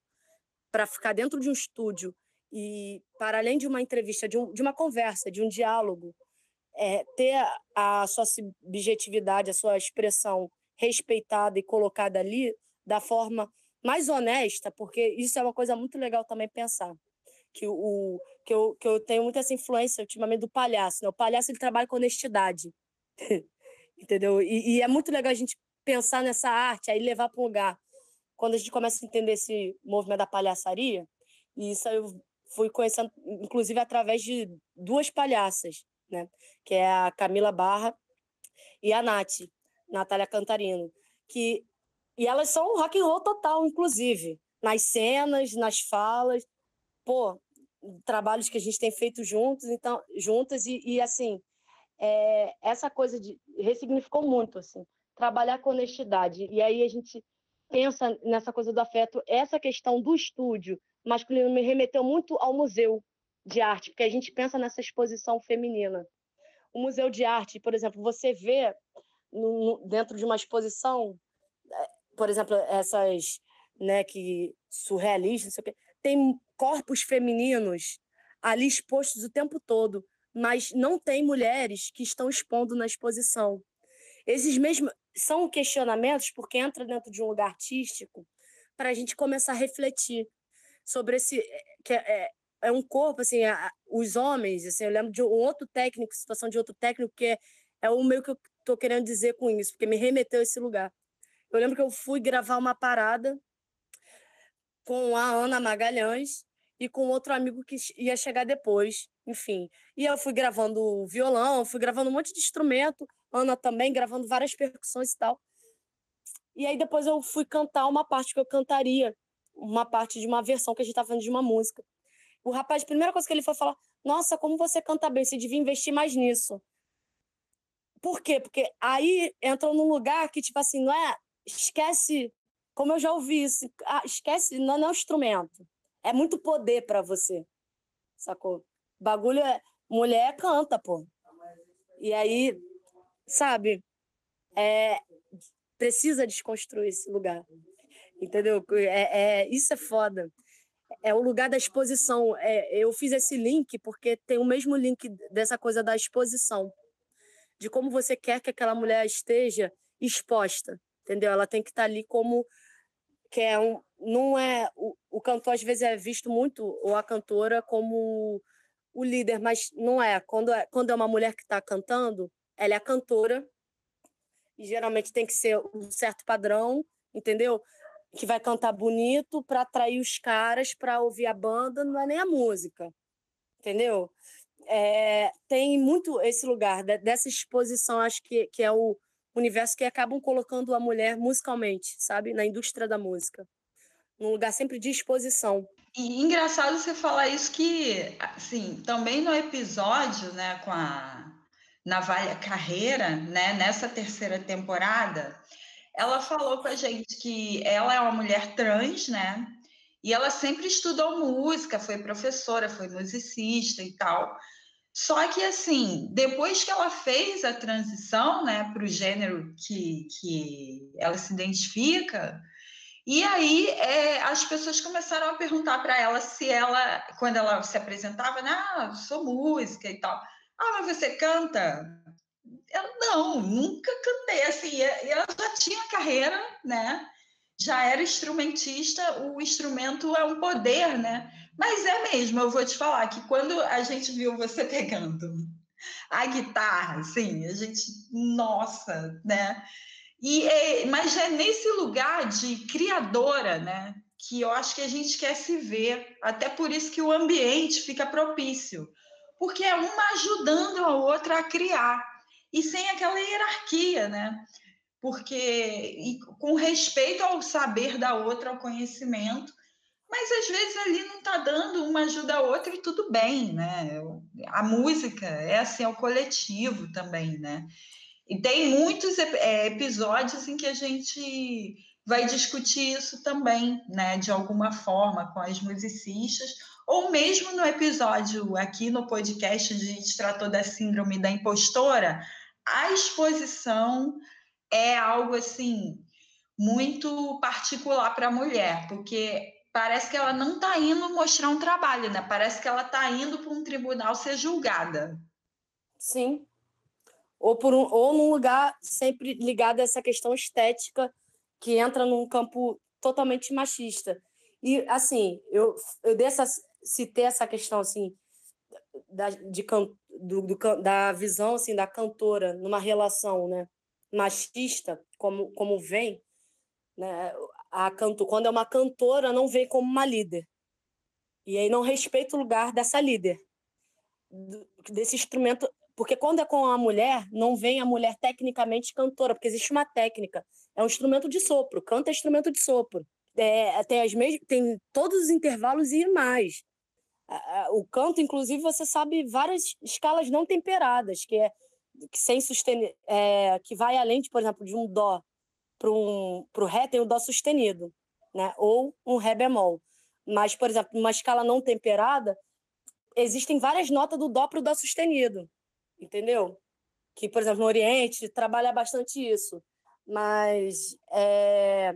para ficar dentro de um estúdio e para além de uma entrevista, de, um, de uma conversa, de um diálogo, é, ter a, a sua subjetividade, a sua expressão respeitada e colocada ali da forma mais honesta, porque isso é uma coisa muito legal também pensar. Que, o, que, eu, que eu tenho muita essa influência ultimamente do palhaço. Né? O palhaço ele trabalha com honestidade. [laughs] Entendeu? E, e, é muito legal a gente pensar nessa arte, aí levar para um lugar. Quando a gente começa a entender esse movimento da palhaçaria, e isso eu fui conhecendo, inclusive, através de duas palhaças, né? que é a Camila Barra e a Nath, Natália Cantarino, que e elas são rock and roll total, inclusive, nas cenas, nas falas, pô, trabalhos que a gente tem feito juntos, então juntas e, e assim, é, essa coisa de ressignificou muito, assim, trabalhar com honestidade. E aí a gente pensa nessa coisa do afeto, essa questão do estúdio masculino me remeteu muito ao museu de arte, porque a gente pensa nessa exposição feminina. O museu de arte, por exemplo, você vê no, dentro de uma exposição, é, por exemplo, essas, né, que surrealistas, tem corpos femininos ali expostos o tempo todo, mas não tem mulheres que estão expondo na exposição. Esses mesmos são questionamentos porque entra dentro de um lugar artístico para a gente começar a refletir sobre esse que é, é é um corpo, assim, a, os homens, assim, eu lembro de um outro técnico, situação de outro técnico, que é, é o meio que eu tô querendo dizer com isso, porque me remeteu a esse lugar. Eu lembro que eu fui gravar uma parada com a Ana Magalhães e com outro amigo que ia chegar depois, enfim. E eu fui gravando violão, fui gravando um monte de instrumento, Ana também gravando várias percussões e tal. E aí depois eu fui cantar uma parte que eu cantaria, uma parte de uma versão que a gente estava fazendo de uma música. O rapaz, a primeira coisa que ele foi falar: Nossa, como você canta bem, você devia investir mais nisso. Por quê? Porque aí entrou num lugar que, tipo assim, não é. Esquece, como eu já ouvi isso, ah, esquece, não, não é um instrumento. É muito poder para você. Sacou? Bagulho é. Mulher canta, pô. E aí, sabe? É, precisa desconstruir esse lugar. Entendeu? É, é, isso é foda é o lugar da exposição. É, eu fiz esse link porque tem o mesmo link dessa coisa da exposição, de como você quer que aquela mulher esteja exposta, entendeu? Ela tem que estar ali como que é um, não é o, o cantor às vezes é visto muito ou a cantora como o líder, mas não é. Quando é, quando é uma mulher que está cantando, ela é a cantora e geralmente tem que ser um certo padrão, entendeu? Que vai cantar bonito para atrair os caras para ouvir a banda, não é nem a música, entendeu? É, tem muito esse lugar dessa exposição, acho que, que é o universo que acabam colocando a mulher musicalmente, sabe, na indústria da música, num lugar sempre de exposição. E engraçado você falar isso que, assim, também no episódio, né, com a Navalha Carreira, né, nessa terceira temporada, ela falou com a gente que ela é uma mulher trans, né? E ela sempre estudou música, foi professora, foi musicista e tal. Só que, assim, depois que ela fez a transição né, para o gênero que, que ela se identifica, e aí é, as pessoas começaram a perguntar para ela se ela, quando ela se apresentava, né, ah, sou música e tal. Ah, mas você canta? Eu não, nunca cantei assim. Eu já tinha carreira, né? Já era instrumentista, o instrumento é um poder, né? Mas é mesmo, eu vou te falar que quando a gente viu você [laughs] pegando a guitarra, assim, a gente, nossa, né? E é, mas é nesse lugar de criadora, né? Que eu acho que a gente quer se ver. Até por isso que o ambiente fica propício, porque é uma ajudando a outra a criar e sem aquela hierarquia, né? Porque com respeito ao saber da outra, ao conhecimento, mas às vezes ali não está dando uma ajuda a outra e tudo bem, né? A música é assim, é o coletivo também, né? E tem muitos é, episódios em que a gente vai discutir isso também, né? De alguma forma, com as musicistas ou mesmo no episódio aqui no podcast, a gente tratou da síndrome da impostora, a exposição é algo assim muito particular para a mulher, porque parece que ela não está indo mostrar um trabalho, né? Parece que ela está indo para um tribunal ser julgada. Sim. Ou, por um, ou num lugar sempre ligado a essa questão estética que entra num campo totalmente machista. E, assim, eu, eu dessa, citei essa questão, assim, da, de, do, do, da visão, assim, da cantora numa relação, né, machista, como, como vem, né, a canto, quando é uma cantora, não vem como uma líder. E aí não respeita o lugar dessa líder, desse instrumento. Porque quando é com a mulher, não vem a mulher tecnicamente cantora, porque existe uma técnica. É um instrumento de sopro, canta é instrumento de sopro. É, tem, as mes... tem todos os intervalos e mais. O canto, inclusive, você sabe várias escalas não temperadas, que é que sem susten... É, que vai além, de, por exemplo, de um dó para um, o Ré tem o Dó sustenido, né? ou um Ré bemol. Mas, por exemplo, numa escala não temperada, existem várias notas do Dó para o Dó sustenido, entendeu? Que, por exemplo, no Oriente trabalha bastante isso. Mas é,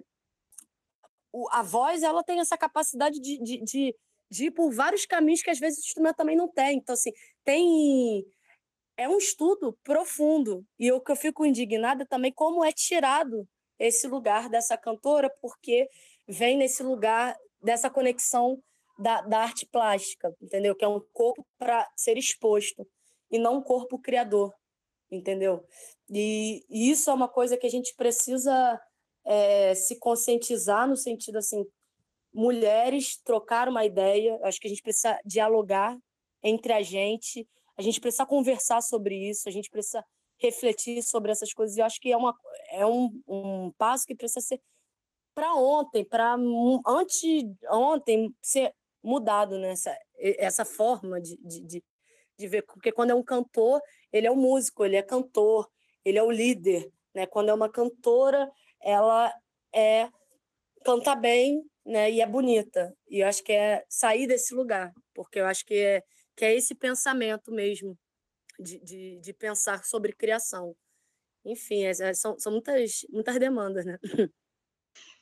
a voz ela tem essa capacidade de, de, de, de ir por vários caminhos que às vezes o instrumento também não tem. Então, assim, tem é um estudo profundo. E o que eu fico indignada também como é tirado esse lugar dessa cantora, porque vem nesse lugar dessa conexão da, da arte plástica, entendeu? Que é um corpo para ser exposto e não um corpo criador, entendeu? E, e, isso é uma coisa que a gente precisa é, se conscientizar no sentido assim, mulheres trocar uma ideia, acho que a gente precisa dialogar entre a gente, a gente precisa conversar sobre isso, a gente precisa refletir sobre essas coisas. E eu acho que é, uma, é um, um passo que precisa ser para ontem, para antes ontem ser mudado nessa né? essa forma de, de, de, ver, porque quando é um cantor, ele é um músico, ele é cantor, ele é o líder, né? Quando é uma cantora, ela é canta bem, né? E é bonita. E eu acho que é sair desse lugar, porque eu acho que é que é esse pensamento mesmo de, de, de pensar sobre criação. Enfim, é, é, são, são muitas, muitas demandas, né? [laughs]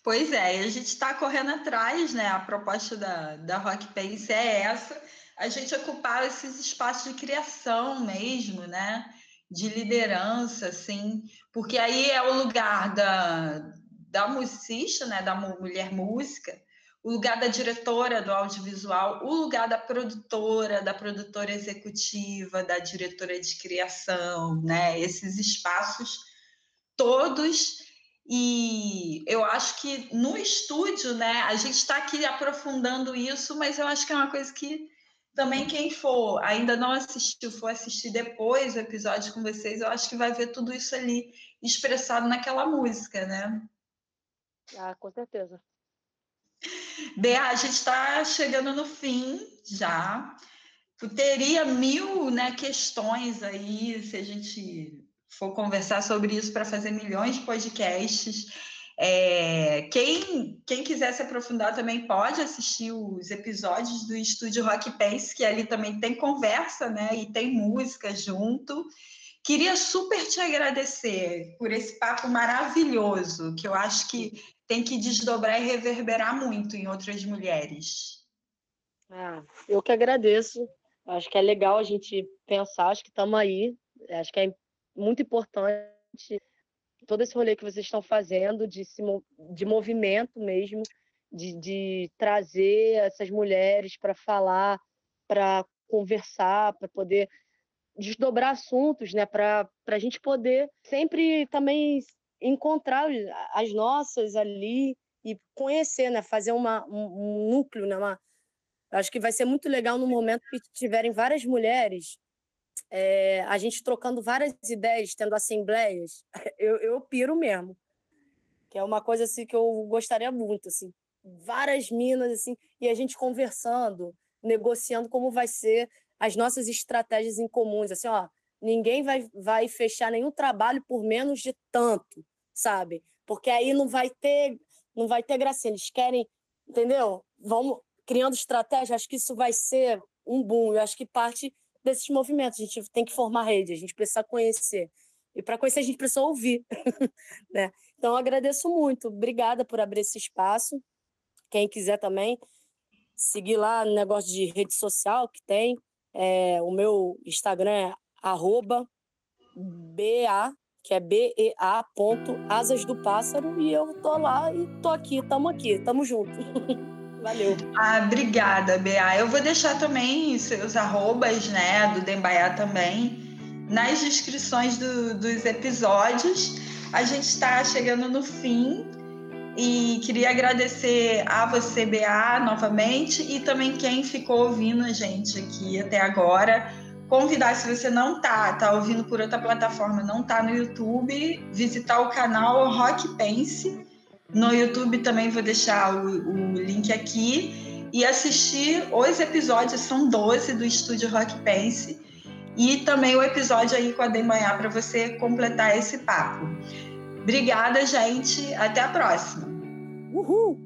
Pois é, a gente está correndo atrás, né? A proposta da, da Rock Pace é essa, a gente ocupar esses espaços de criação mesmo, né? De liderança, assim, porque aí é o lugar da, da musicista, né? Da mulher música, o lugar da diretora do audiovisual, o lugar da produtora, da produtora executiva, da diretora de criação, né? Esses espaços todos. E eu acho que no estúdio, né, a gente está aqui aprofundando isso, mas eu acho que é uma coisa que também quem for ainda não assistiu, for assistir depois o episódio com vocês, eu acho que vai ver tudo isso ali expressado naquela música, né? Ah, com certeza. Bea, a gente está chegando no fim já. Teria mil né, questões aí, se a gente for conversar sobre isso para fazer milhões de podcasts. É, quem, quem quiser se aprofundar também pode assistir os episódios do Estúdio Rock Pace, que ali também tem conversa, né? E tem música junto. Queria super te agradecer por esse papo maravilhoso, que eu acho que tem que desdobrar e reverberar muito em outras mulheres. Ah, eu que agradeço. Acho que é legal a gente pensar, acho que estamos aí. Acho que é muito importante todo esse rolê que vocês estão fazendo de, se, de movimento mesmo, de, de trazer essas mulheres para falar, para conversar, para poder desdobrar assuntos, né? Para a gente poder sempre também encontrar as nossas ali e conhecer, né? Fazer uma, um, núcleo, né? Uma, acho que vai ser muito legal no momento que tiverem várias mulheres, é, a gente trocando várias ideias, tendo assembleias. [laughs] Eu, eu piro mesmo, que é uma coisa assim que eu gostaria muito, assim, várias minas assim e a gente conversando, negociando como vai ser as nossas estratégias em comuns, assim, ó, ninguém vai, vai fechar nenhum trabalho por menos de tanto, sabe? Porque aí não vai ter, não vai ter gracinha. Eles querem, entendeu? Vamos, criando estratégia, acho que isso vai ser um boom. Eu acho que parte desses movimentos. A gente tem que formar rede, a gente precisa conhecer. E para conhecer, a gente precisa ouvir. [laughs] né? Então, agradeço muito. Obrigada por abrir esse espaço. Quem quiser também seguir lá no negócio de rede social que tem. É, o meu Instagram é arroba BA, que é B-E-A ponto Asas do Pássaro, e eu tô lá e tô aqui, tamo aqui, tamo junto. [laughs] Valeu. Ah, obrigada, Bea. Eu vou deixar também seus arrobas, né, do Dembaiá também, nas descrições do, dos episódios. A gente está chegando no fim e queria agradecer a você, Bea, novamente, e também quem ficou ouvindo a gente aqui até agora. Convidar, se você não tá, tá ouvindo por outra plataforma, não tá no YouTube, visitar o canal Rock Pense no YouTube também vou deixar o, o link aqui e assistir os episódios, são 12 do Estúdio Rock Pense, e também o episódio aí com a Demanhã para você completar esse papo. Obrigada, gente. Até a próxima. Uhul!